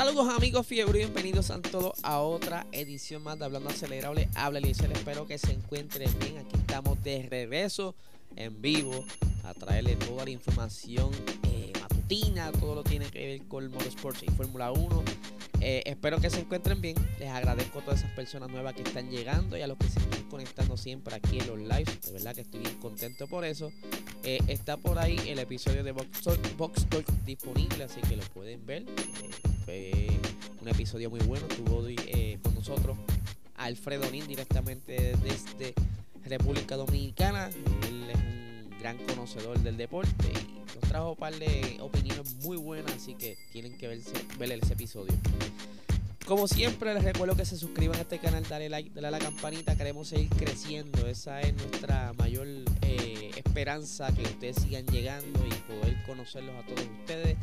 Saludos amigos fiebre, bienvenidos a todos a otra edición más de Hablando Acelerable. Habla les espero que se encuentren bien. Aquí estamos de regreso en vivo a traerle toda la información eh, matutina, todo lo que tiene que ver con Motorsports y Fórmula 1. Eh, espero que se encuentren bien. Les agradezco a todas esas personas nuevas que están llegando y a los que se están conectando siempre aquí en los lives. De verdad que estoy bien contento por eso. Eh, está por ahí el episodio de Box Talk, disponible, así que lo pueden ver. Fue un episodio muy bueno. Estuvo con nosotros Alfredo Nin directamente desde República Dominicana. Él es un gran conocedor del deporte y nos trajo un par de opiniones muy buenas, así que tienen que verse, ver ese episodio. Como siempre, les recuerdo que se suscriban a este canal, dale like, dale la campanita, queremos seguir creciendo. Esa es nuestra mayor eh, esperanza, que ustedes sigan llegando y poder conocerlos a todos ustedes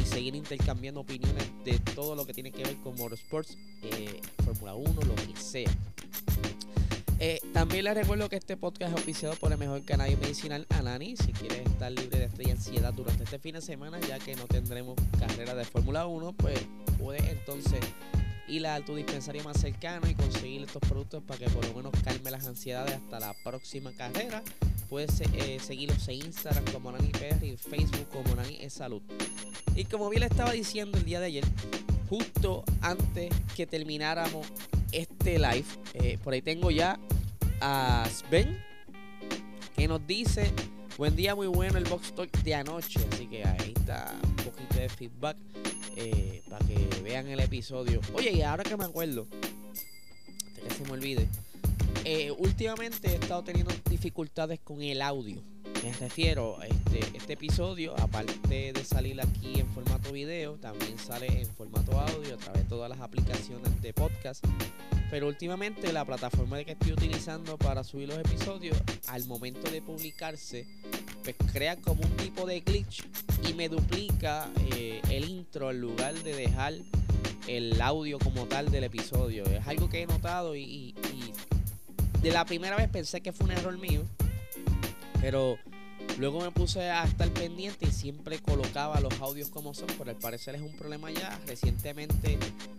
y seguir intercambiando opiniones de todo lo que tiene que ver con motorsports, eh, Fórmula 1, lo que sea. Eh, también les recuerdo que este podcast es oficiado por el mejor canal medicinal Anani. Si quieres estar libre de estrés y ansiedad durante este fin de semana, ya que no tendremos carrera de Fórmula 1, pues puedes entonces ir a tu dispensario más cercano y conseguir estos productos para que por lo menos calme las ansiedades hasta la próxima carrera. Puedes eh, seguirlos en Instagram como Nani PR y Facebook como Nani es Salud. Y como bien le estaba diciendo el día de ayer, justo antes que termináramos este live. Eh, por ahí tengo ya a Sven que nos dice buen día, muy bueno el box talk de anoche. Así que ahí está un poquito de feedback eh, para que vean el episodio. Oye, y ahora que me acuerdo, que se me olvide, eh, últimamente he estado teniendo dificultades con el audio. Me refiero este, este episodio, aparte de salir aquí en formato video, también sale en formato audio a través de todas las aplicaciones de podcast. Pero últimamente la plataforma que estoy utilizando para subir los episodios, al momento de publicarse, pues crea como un tipo de glitch y me duplica eh, el intro en lugar de dejar el audio como tal del episodio. Es algo que he notado y, y de la primera vez pensé que fue un error mío pero luego me puse a estar pendiente y siempre colocaba los audios como son, pero al parecer es un problema ya. Recientemente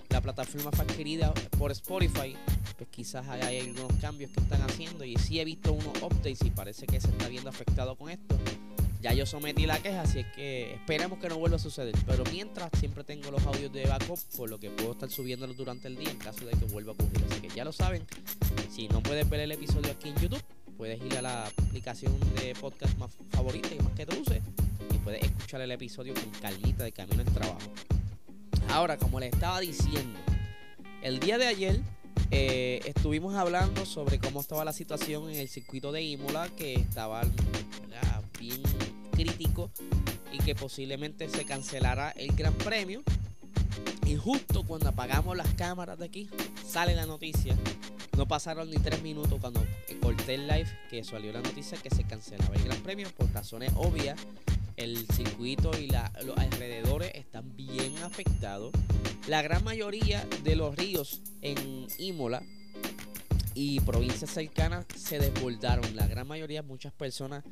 la plataforma fue adquirida por Spotify, pues quizás hay algunos cambios que están haciendo y sí he visto unos updates y parece que se está viendo afectado con esto. Ya yo sometí la queja, así es que esperemos que no vuelva a suceder. Pero mientras siempre tengo los audios de backup, por lo que puedo estar subiéndolos durante el día en caso de que vuelva a ocurrir. Así que ya lo saben, si no puedes ver el episodio aquí en YouTube, puedes ir a la aplicación de podcast más favorita y más que uses y puedes escuchar el episodio con calmita de camino al trabajo. Ahora, como les estaba diciendo, el día de ayer eh, estuvimos hablando sobre cómo estaba la situación en el circuito de Imola, que estaba bien crítico y que posiblemente se cancelara el Gran Premio. Y justo cuando apagamos las cámaras de aquí, sale la noticia no pasaron ni tres minutos cuando corté el live que salió la noticia que se cancelaba el Gran Premio por razones obvias. El circuito y los alrededores están bien afectados. La gran mayoría de los ríos en Imola y provincias cercanas se desbordaron. La gran mayoría, muchas personas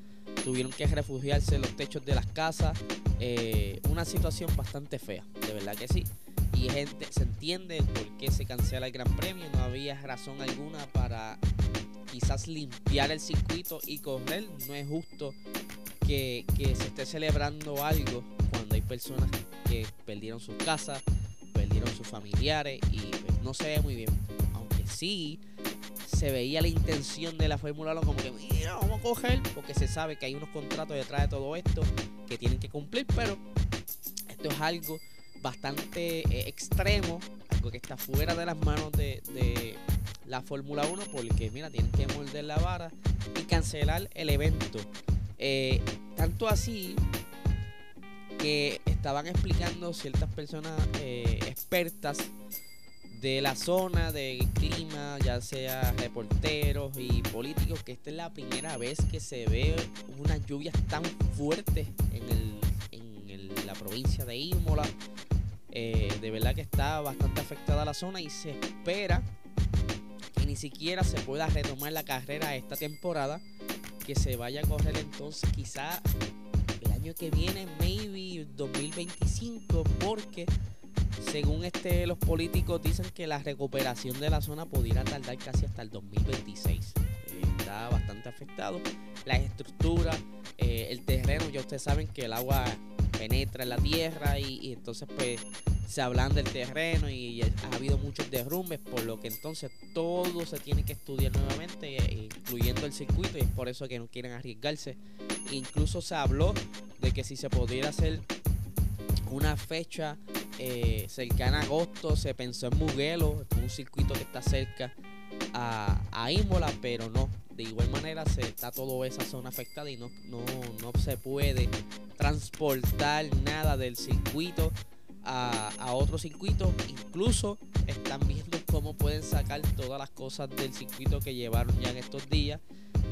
tuvieron que refugiarse en los techos de las casas. Eh, una situación bastante fea, de verdad que sí y gente se entiende por qué se cancela el Gran Premio. No había razón alguna para quizás limpiar el circuito y correr. No es justo que, se esté celebrando algo cuando hay personas que perdieron sus casas, perdieron sus familiares y pues, no se ve muy bien. Aunque sí se veía la intención de la Fórmula 1 como que mira, vamos a coger porque se sabe que hay unos contratos detrás de todo esto que tienen que cumplir, pero esto es algo bastante eh, extremo, algo que está fuera de las manos de, la Fórmula 1, porque mira, tienen que morder la vara y cancelar el evento. Eh, tanto así que estaban explicando ciertas personas eh, expertas de la zona, del clima, ya sea reporteros y políticos, que esta es la primera vez que se ve unas lluvias tan fuertes en, la provincia de Imola. Eh, de verdad que está bastante afectada la zona y se espera que ni siquiera se pueda retomar la carrera esta temporada, que se vaya a correr entonces quizá el año que viene, maybe 2025, porque según este, los políticos dicen que la recuperación de la zona pudiera tardar casi hasta el 2026. Eh, está bastante afectado. Las estructuras, eh, el terreno, ya ustedes saben que el agua penetra en la tierra y, entonces pues se hablan del terreno y ha habido muchos derrumbes, por lo que entonces todo se tiene que estudiar nuevamente, eh, incluyendo el circuito, y es por eso que no quieren arriesgarse. Incluso se habló de que si se pudiera hacer una fecha eh, cercana a agosto se pensó en Muguelo, un circuito que está cerca a, a Imola, pero no. De igual manera se está toda esa zona afectada y no, no, no se puede transportar nada del circuito a, a otro circuito. Incluso están viendo cómo pueden sacar todas las cosas del circuito que llevaron ya en estos días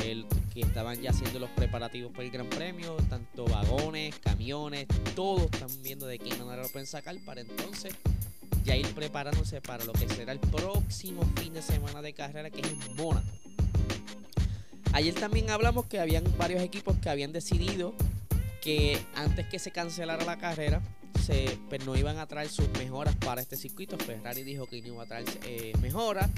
el, que estaban ya haciendo los preparativos para el Gran Premio, tanto vagones, camiones, todos están viendo de qué manera lo pueden sacar para entonces ya ir preparándose para lo que será el próximo fin de semana de carrera que es en Mónaco. Ayer también hablamos que habían varios equipos que habían decidido que antes que se cancelara la carrera, se, pues, no iban a traer sus mejoras para este circuito. Ferrari dijo que no iba a traer eh, mejoras.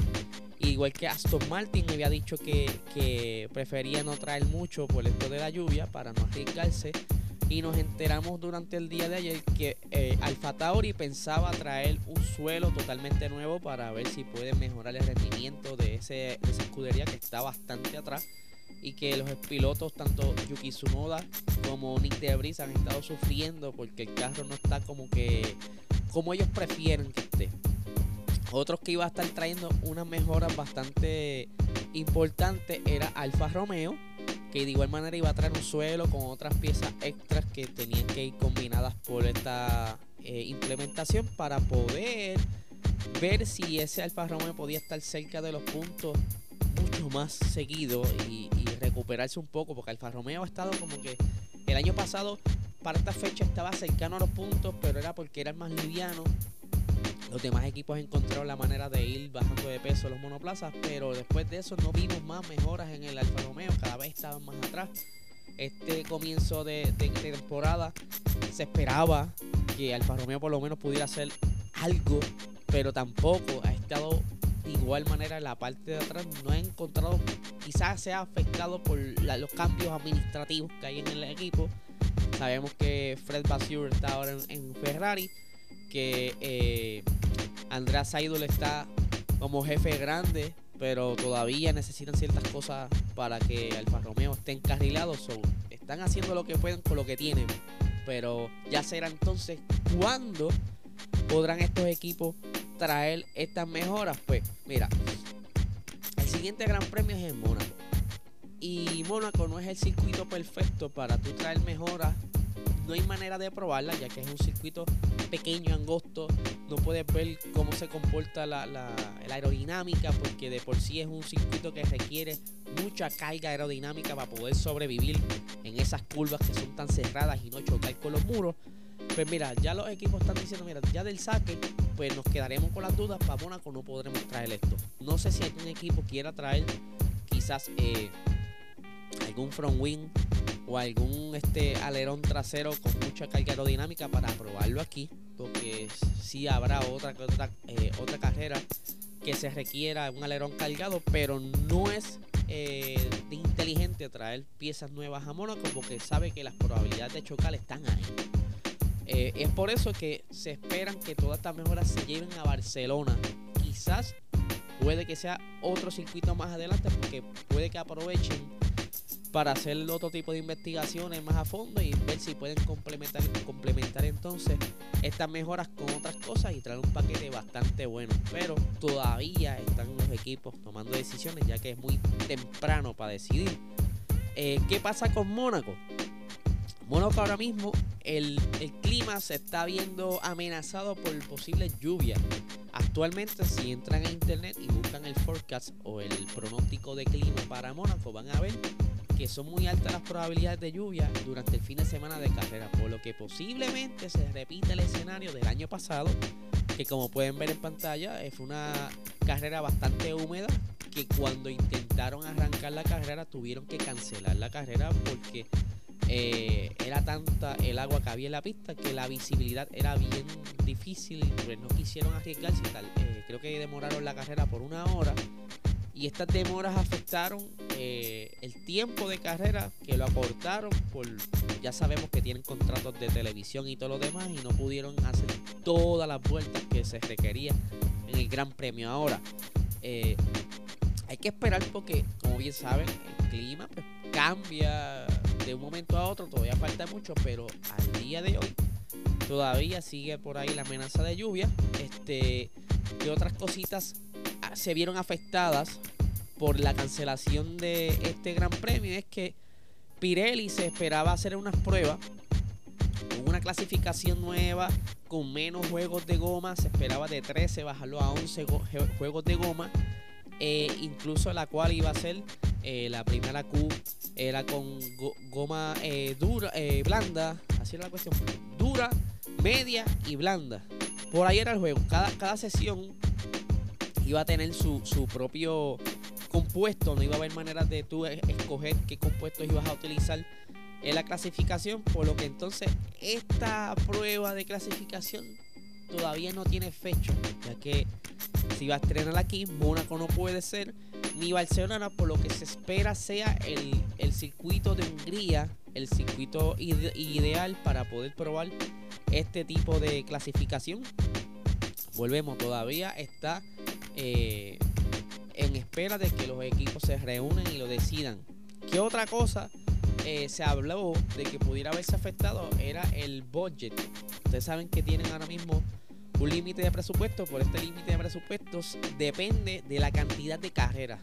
Igual que Aston Martin había dicho que, prefería no traer mucho por esto de la lluvia para no arriesgarse. Y nos enteramos durante el día de ayer que eh, Alfa Tauri pensaba traer un suelo totalmente nuevo para ver si puede mejorar el rendimiento de, ese, de esa escudería que está bastante atrás y que los pilotos, tanto Yuki Tsunoda como Nick Debris, han estado sufriendo porque el carro no está como que como ellos prefieren que esté. Otros que iba a estar trayendo unas mejoras bastante importantes era Alfa Romeo, que de igual manera iba a traer un suelo con otras piezas extras que tenían que ir combinadas por esta eh, implementación para poder ver si ese Alfa Romeo podía estar cerca de los puntos mucho más seguido y, recuperarse un poco, porque Alfa Romeo ha estado como que el año pasado para esta fecha estaba cercano a los puntos, pero era porque era el más liviano los demás equipos encontraron la manera de ir bajando de peso los monoplazas, pero después de eso no vimos más mejoras en el Alfa Romeo, cada vez estaban más atrás. Este comienzo de, temporada se esperaba que Alfa Romeo por lo menos pudiera hacer algo, pero tampoco ha estado igual manera la parte de atrás. No ha encontrado, quizás sea afectado por los cambios administrativos que hay en el equipo. Sabemos que Fred Vasseur está ahora en Ferrari que eh, Andrés Seidel está como jefe grande, pero todavía necesitan ciertas cosas para que Alfa Romeo esté encarrilado. están haciendo lo que pueden con lo que tienen, pero ya será entonces cuándo podrán estos equipos traer estas mejoras. Pues mira, el siguiente Gran Premio es en Mónaco. Y Mónaco no es el circuito perfecto para tú traer mejoras no hay manera de probarla ya que es un circuito pequeño, angosto. No puedes ver cómo se comporta la, aerodinámica porque de por sí es un circuito que requiere mucha carga aerodinámica para poder sobrevivir en esas curvas que son tan cerradas y no chocar con los muros. Pues mira, ya los equipos están diciendo, mira, ya del saque, pues nos quedaremos con las dudas. Para Mónaco no podremos traer esto. No sé si algún equipo quiera traer quizás eh, algún front wing o algún este alerón trasero con mucha carga aerodinámica para probarlo aquí porque si habrá otra otra eh, otra carrera que se requiera un alerón cargado pero no es eh, inteligente traer piezas nuevas a Mónaco porque sabe que las probabilidades de chocar están ahí eh, es por eso que se esperan que todas estas mejoras se lleven a Barcelona quizás puede que sea otro circuito más adelante porque puede que aprovechen para hacer otro tipo de investigaciones más a fondo y ver si pueden complementar, entonces estas mejoras con otras cosas y traer un paquete bastante bueno. Pero todavía están los equipos tomando decisiones ya que es muy temprano para decidir. Eh, ¿Qué pasa con Mónaco? Mónaco ahora mismo el, el, clima se está viendo amenazado por posibles lluvias. Actualmente si entran a internet y buscan el forecast o el pronóstico de clima para Mónaco van a ver que son muy altas las probabilidades de lluvia durante el fin de semana de carrera, por lo que posiblemente se repita el escenario del año pasado, que como pueden ver en pantalla fue una carrera bastante húmeda que cuando intentaron arrancar la carrera tuvieron que cancelar la carrera porque eh, era tanta el agua que había en la pista que la visibilidad era bien difícil y pues no quisieron arriesgarse y tal. Eh, creo que demoraron la carrera por una hora y estas demoras afectaron eh, el tiempo de carrera que lo acortaron por ya sabemos que tienen contratos de televisión y todo lo demás y no pudieron hacer todas las vueltas que se requería en el Gran Premio ahora hay que esperar porque como bien saben el clima pues, cambia de un momento a otro, todavía falta mucho, pero al día de hoy todavía sigue por ahí la amenaza de lluvia. Este, ¿Qué otras cositas ah, se vieron afectadas por la cancelación de este gran premio? Es que Pirelli se esperaba hacer unas pruebas con una clasificación nueva, con menos juegos de goma, se esperaba de 13 bajarlo a 11 juegos de goma, eh, incluso la cual iba a ser eh, la primera Q era con goma eh, dura, eh, blanda, así era la cuestión, dura, media y blanda. Por ahí era el juego. Cada, cada sesión iba a tener su, propio compuesto, no iba a haber maneras de tú escoger qué compuestos ibas a utilizar en la clasificación, por lo que entonces esta prueba de clasificación todavía no tiene fecha, ya que si va a estrenar aquí, Mónaco no puede ser ni Barcelona, por lo que se espera sea el, circuito de Hungría, el circuito ideal para poder probar este tipo de clasificación. Volvemos, todavía está eh, en espera de que los equipos se reúnan y lo decidan. ¿Qué otra cosa eh, se habló de que pudiera haberse afectado? Era el budget. Ustedes saben que tienen ahora mismo un límite de presupuesto. Por este límite de presupuestos depende de la cantidad de carreras.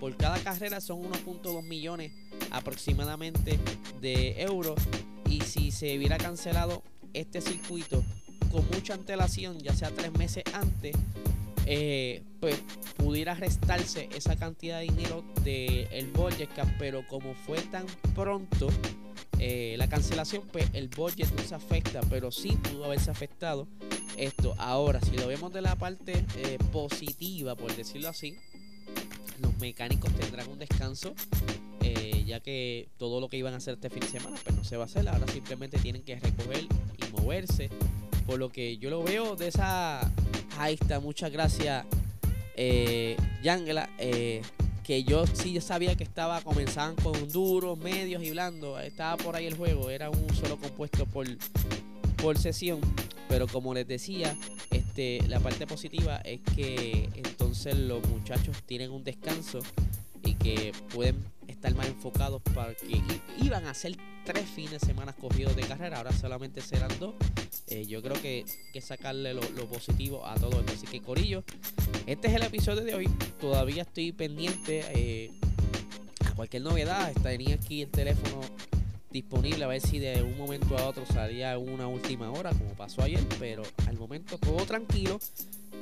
Por cada carrera son 1.2 millones aproximadamente de euros. Y si se hubiera cancelado este circuito con mucha antelación, ya sea tres meses antes, eh, pues pudiera restarse esa cantidad de dinero del el budget pero como fue tan pronto eh, la cancelación, pues el budget no se afecta, pero sí pudo haberse afectado esto. Ahora, si lo vemos de la parte eh, positiva, por decirlo así, los mecánicos tendrán un descanso, eh, ya que todo lo que iban a hacer este fin de semana, pues no se va a hacer. Ahora simplemente tienen que recoger y moverse. Por lo que yo lo veo de esa. Ahí muchas gracias, eh, Yangela. Eh, que yo sí sabía que estaba, comenzaban con duros, medios y blandos. Estaba por ahí el juego, era un solo compuesto por, por sesión. Pero como les decía, este, la parte positiva es que entonces los muchachos tienen un descanso y que pueden estar más enfocados para que iban a ser tres fines de semana cogidos de carrera, ahora solamente serán dos. Eh, yo creo que, que sacarle lo, positivo a todo esto. Así que Corillo, este es el episodio de hoy. Todavía estoy pendiente eh, a cualquier novedad. Tenía aquí el teléfono disponible a ver si de un momento a otro salía una última hora como pasó ayer, pero al momento todo tranquilo.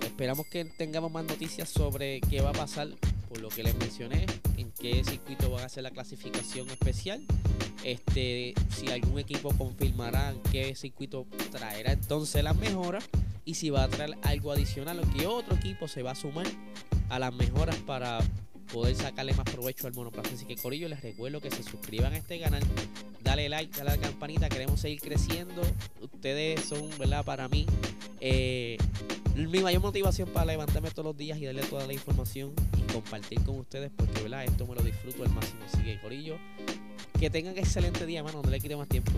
Esperamos que tengamos más noticias sobre qué va a pasar, por lo que les mencioné, en qué circuito van a hacer la clasificación especial. Este, si algún equipo confirmará qué circuito traerá entonces las mejoras y si va a traer algo adicional o que otro equipo se va a sumar a las mejoras para poder sacarle más provecho al monoplaza. Así que Corillo, les recuerdo que se suscriban a este canal, dale like, dale a la campanita, queremos seguir creciendo. Ustedes son, ¿verdad? Para mí, eh, mi mayor motivación para levantarme todos los días y darle toda la información y compartir con ustedes, porque, ¿verdad? Esto me lo disfruto al máximo. Así que Corillo, que tengan excelente día, mano, no le quite más tiempo.